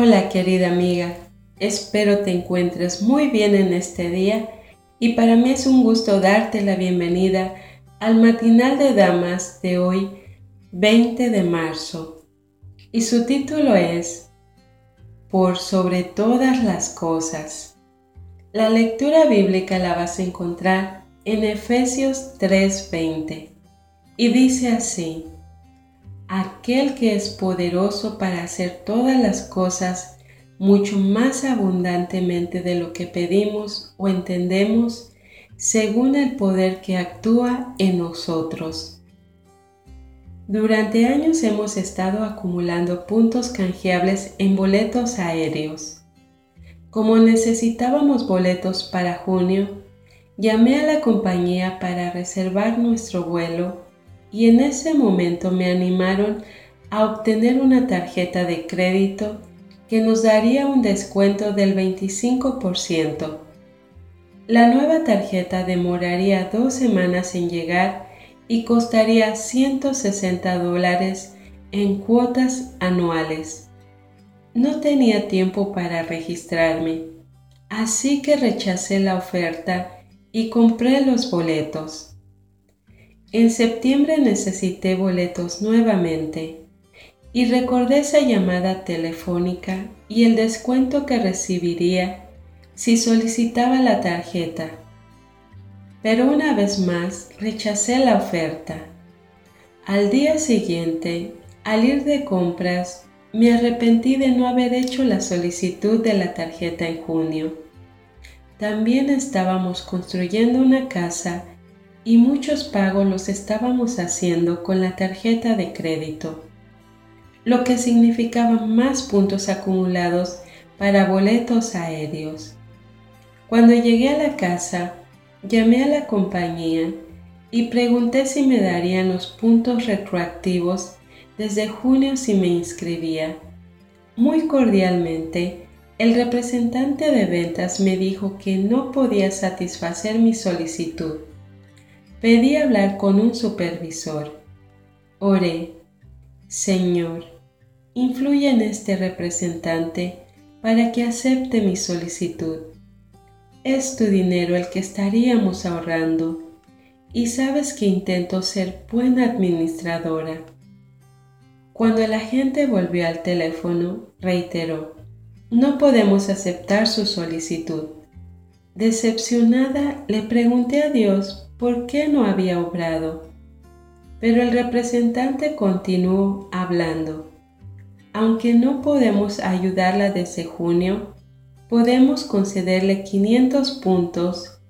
Hola querida amiga, espero te encuentres muy bien en este día y para mí es un gusto darte la bienvenida al matinal de damas de hoy, 20 de marzo. Y su título es Por sobre todas las cosas. La lectura bíblica la vas a encontrar en Efesios 3:20 y dice así, aquel que es poderoso para hacer todas las cosas mucho más abundantemente de lo que pedimos o entendemos, según el poder que actúa en nosotros. Durante años hemos estado acumulando puntos canjeables en boletos aéreos. Como necesitábamos boletos para junio, llamé a la compañía para reservar nuestro vuelo y en ese momento me animaron a obtener una tarjeta de crédito que nos daría un descuento del 25%. La nueva tarjeta demoraría dos semanas en llegar y costaría 160 dólares en cuotas anuales. No tenía tiempo para registrarme, así que rechacé la oferta y compré los boletos. En septiembre necesité boletos nuevamente y recordé esa llamada telefónica y el descuento que recibiría si solicitaba la tarjeta. Pero una vez más rechacé la oferta. Al día siguiente, al ir de compras, me arrepentí de no haber hecho la solicitud de la tarjeta en junio. También estábamos construyendo una casa y muchos pagos los estábamos haciendo con la tarjeta de crédito, lo que significaba más puntos acumulados para boletos aéreos. Cuando llegué a la casa, llamé a la compañía y pregunté si me darían los puntos retroactivos desde junio si me inscribía. Muy cordialmente, el representante de ventas me dijo que no podía satisfacer mi solicitud pedí hablar con un supervisor. Oré, Señor, influye en este representante para que acepte mi solicitud. Es tu dinero el que estaríamos ahorrando y sabes que intento ser buena administradora. Cuando el agente volvió al teléfono, reiteró, no podemos aceptar su solicitud. Decepcionada, le pregunté a Dios por qué no había obrado. Pero el representante continuó hablando. Aunque no podemos ayudarla desde junio, podemos concederle 500 puntos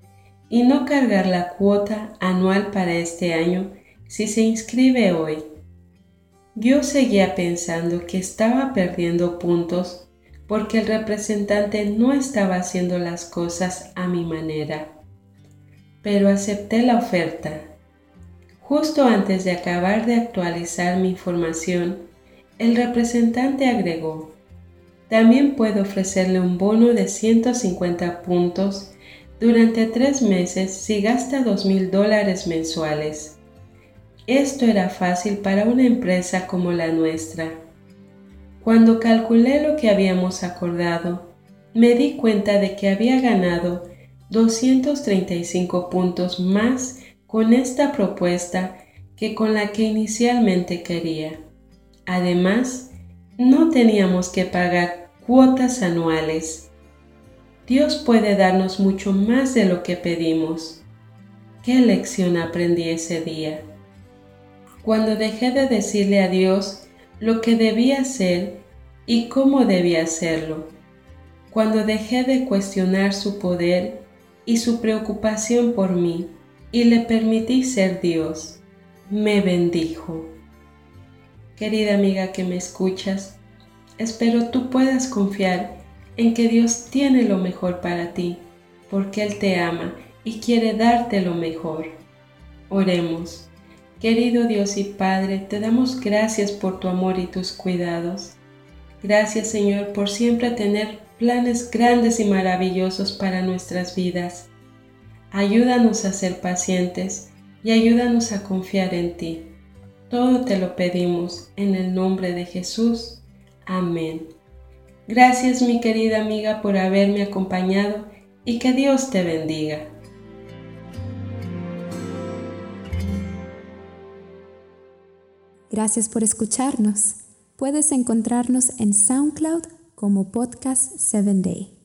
y no cargar la cuota anual para este año si se inscribe hoy. Yo seguía pensando que estaba perdiendo puntos porque el representante no estaba haciendo las cosas a mi manera pero acepté la oferta. Justo antes de acabar de actualizar mi información, el representante agregó, también puedo ofrecerle un bono de 150 puntos durante tres meses si gasta dos mil dólares mensuales. Esto era fácil para una empresa como la nuestra. Cuando calculé lo que habíamos acordado, me di cuenta de que había ganado 235 puntos más con esta propuesta que con la que inicialmente quería. Además, no teníamos que pagar cuotas anuales. Dios puede darnos mucho más de lo que pedimos. ¿Qué lección aprendí ese día? Cuando dejé de decirle a Dios lo que debía hacer y cómo debía hacerlo. Cuando dejé de cuestionar su poder y su preocupación por mí y le permití ser Dios. Me bendijo. Querida amiga que me escuchas, espero tú puedas confiar en que Dios tiene lo mejor para ti, porque Él te ama y quiere darte lo mejor. Oremos. Querido Dios y Padre, te damos gracias por tu amor y tus cuidados. Gracias Señor por siempre tener planes grandes y maravillosos para nuestras vidas. Ayúdanos a ser pacientes y ayúdanos a confiar en ti. Todo te lo pedimos en el nombre de Jesús. Amén. Gracias mi querida amiga por haberme acompañado y que Dios te bendiga. Gracias por escucharnos. Puedes encontrarnos en SoundCloud como Podcast 7 Day.